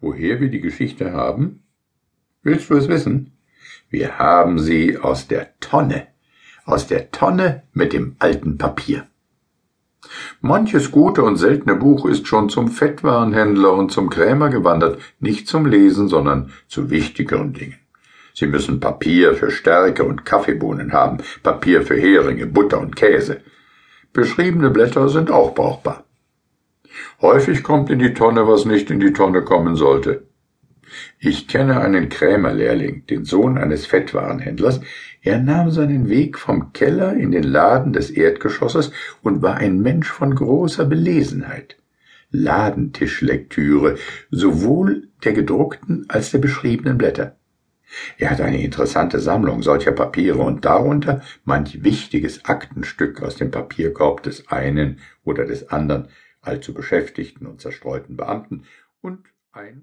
Woher wir die Geschichte haben? Willst du es wissen? Wir haben sie aus der Tonne, aus der Tonne mit dem alten Papier. Manches gute und seltene Buch ist schon zum Fettwarenhändler und zum Krämer gewandert, nicht zum Lesen, sondern zu wichtigeren Dingen. Sie müssen Papier für Stärke und Kaffeebohnen haben, Papier für Heringe, Butter und Käse. Beschriebene Blätter sind auch brauchbar. Häufig kommt in die Tonne, was nicht in die Tonne kommen sollte. Ich kenne einen Krämerlehrling, den Sohn eines Fettwarenhändlers. Er nahm seinen Weg vom Keller in den Laden des Erdgeschosses und war ein Mensch von großer Belesenheit. Ladentischlektüre, sowohl der gedruckten als der beschriebenen Blätter. Er hat eine interessante Sammlung solcher Papiere und darunter manch wichtiges Aktenstück aus dem Papierkorb des einen oder des anderen allzu beschäftigten und zerstreuten Beamten und ein